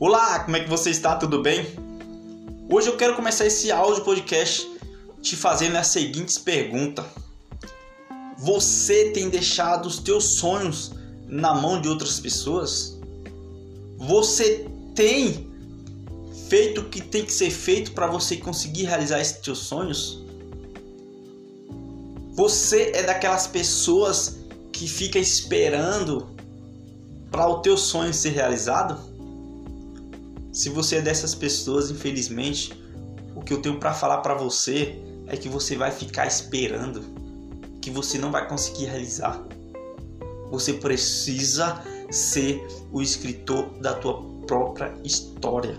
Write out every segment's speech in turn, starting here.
Olá, como é que você está? Tudo bem? Hoje eu quero começar esse áudio podcast te fazendo a seguinte pergunta: Você tem deixado os teus sonhos na mão de outras pessoas? Você tem feito o que tem que ser feito para você conseguir realizar esses teus sonhos? Você é daquelas pessoas que fica esperando para o teu sonho ser realizado? Se você é dessas pessoas, infelizmente, o que eu tenho para falar para você é que você vai ficar esperando, que você não vai conseguir realizar. Você precisa ser o escritor da tua própria história.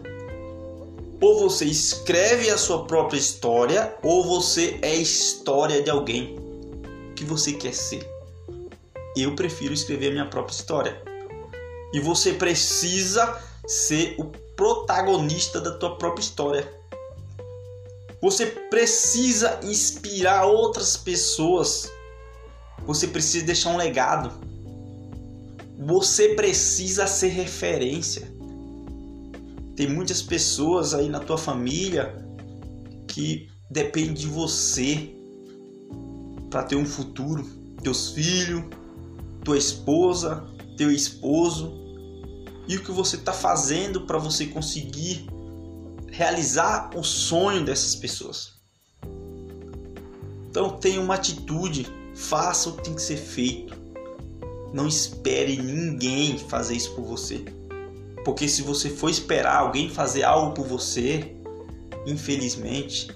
Ou você escreve a sua própria história, ou você é história de alguém. Que você quer ser? Eu prefiro escrever a minha própria história. E você precisa ser o protagonista da tua própria história. Você precisa inspirar outras pessoas. Você precisa deixar um legado. Você precisa ser referência. Tem muitas pessoas aí na tua família que dependem de você para ter um futuro. Teus filhos, tua esposa, teu esposo e o que você está fazendo para você conseguir realizar o sonho dessas pessoas. Então tenha uma atitude, faça o que tem que ser feito. Não espere ninguém fazer isso por você. Porque se você for esperar alguém fazer algo por você, infelizmente,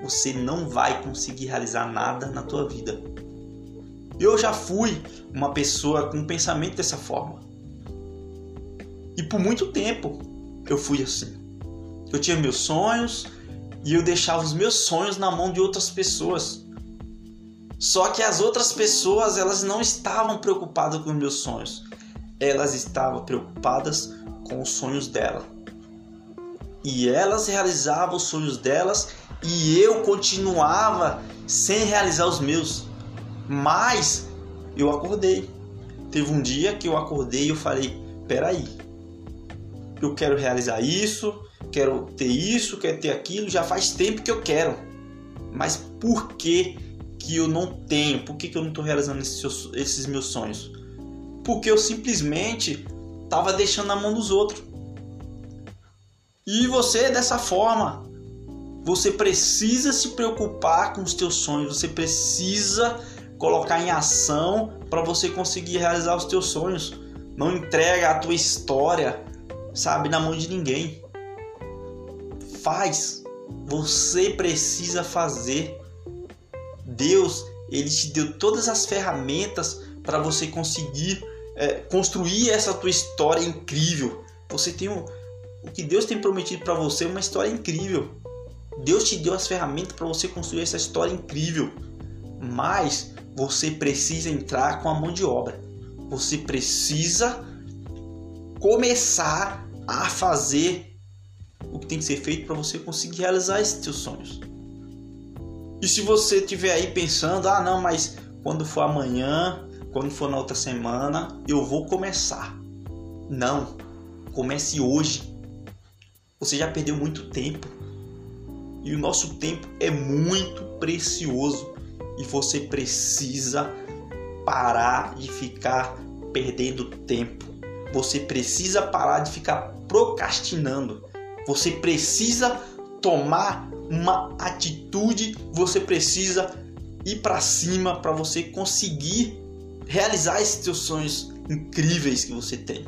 você não vai conseguir realizar nada na tua vida. Eu já fui uma pessoa com um pensamento dessa forma. E por muito tempo eu fui assim. Eu tinha meus sonhos e eu deixava os meus sonhos na mão de outras pessoas. Só que as outras pessoas, elas não estavam preocupadas com os meus sonhos. Elas estavam preocupadas com os sonhos dela. E elas realizavam os sonhos delas e eu continuava sem realizar os meus. Mas eu acordei. Teve um dia que eu acordei e eu falei: peraí, eu quero realizar isso, quero ter isso, quero ter aquilo, já faz tempo que eu quero. Mas por que, que eu não tenho? Por que, que eu não estou realizando esses, esses meus sonhos? Porque eu simplesmente estava deixando na mão dos outros. E você dessa forma, você precisa se preocupar com os teus sonhos, você precisa colocar em ação para você conseguir realizar os teus sonhos. Não entrega a tua história, sabe, na mão de ninguém faz, você precisa fazer. Deus, ele te deu todas as ferramentas para você conseguir é, construir essa tua história incrível. Você tem um, o que Deus tem prometido para você é uma história incrível. Deus te deu as ferramentas para você construir essa história incrível. Mas você precisa entrar com a mão de obra. Você precisa começar a fazer o que tem que ser feito para você conseguir realizar esses seus sonhos. E se você estiver aí pensando, ah não, mas quando for amanhã, quando for na outra semana, eu vou começar. Não, comece hoje. Você já perdeu muito tempo. E o nosso tempo é muito precioso. E você precisa parar de ficar perdendo tempo. Você precisa parar de ficar procrastinando. Você precisa tomar uma atitude, você precisa ir para cima para você conseguir realizar esses seus sonhos incríveis que você tem.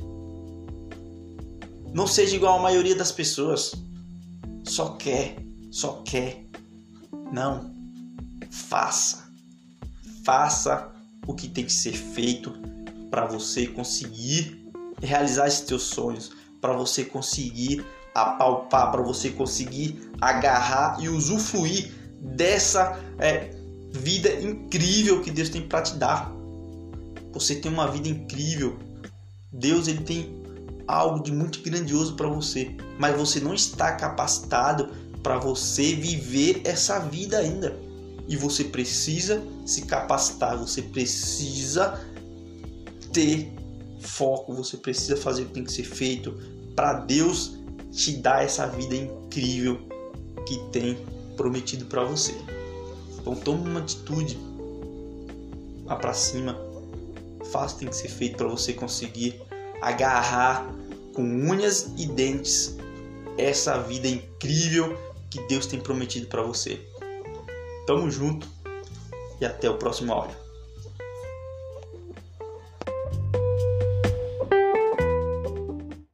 Não seja igual a maioria das pessoas. Só quer, só quer. Não. Faça. Faça o que tem que ser feito para você conseguir realizar esses seus sonhos, para você conseguir apalpar, para você conseguir agarrar e usufruir dessa é, vida incrível que Deus tem para te dar. Você tem uma vida incrível. Deus ele tem algo de muito grandioso para você, mas você não está capacitado para você viver essa vida ainda. E você precisa se capacitar, você precisa ter foco, você precisa fazer o que tem que ser feito, para Deus te dar essa vida incrível que tem prometido para você. Então tome uma atitude, vá para cima, faça o que tem que ser feito para você conseguir agarrar com unhas e dentes essa vida incrível que Deus tem prometido para você. Tamo junto e até o próximo áudio.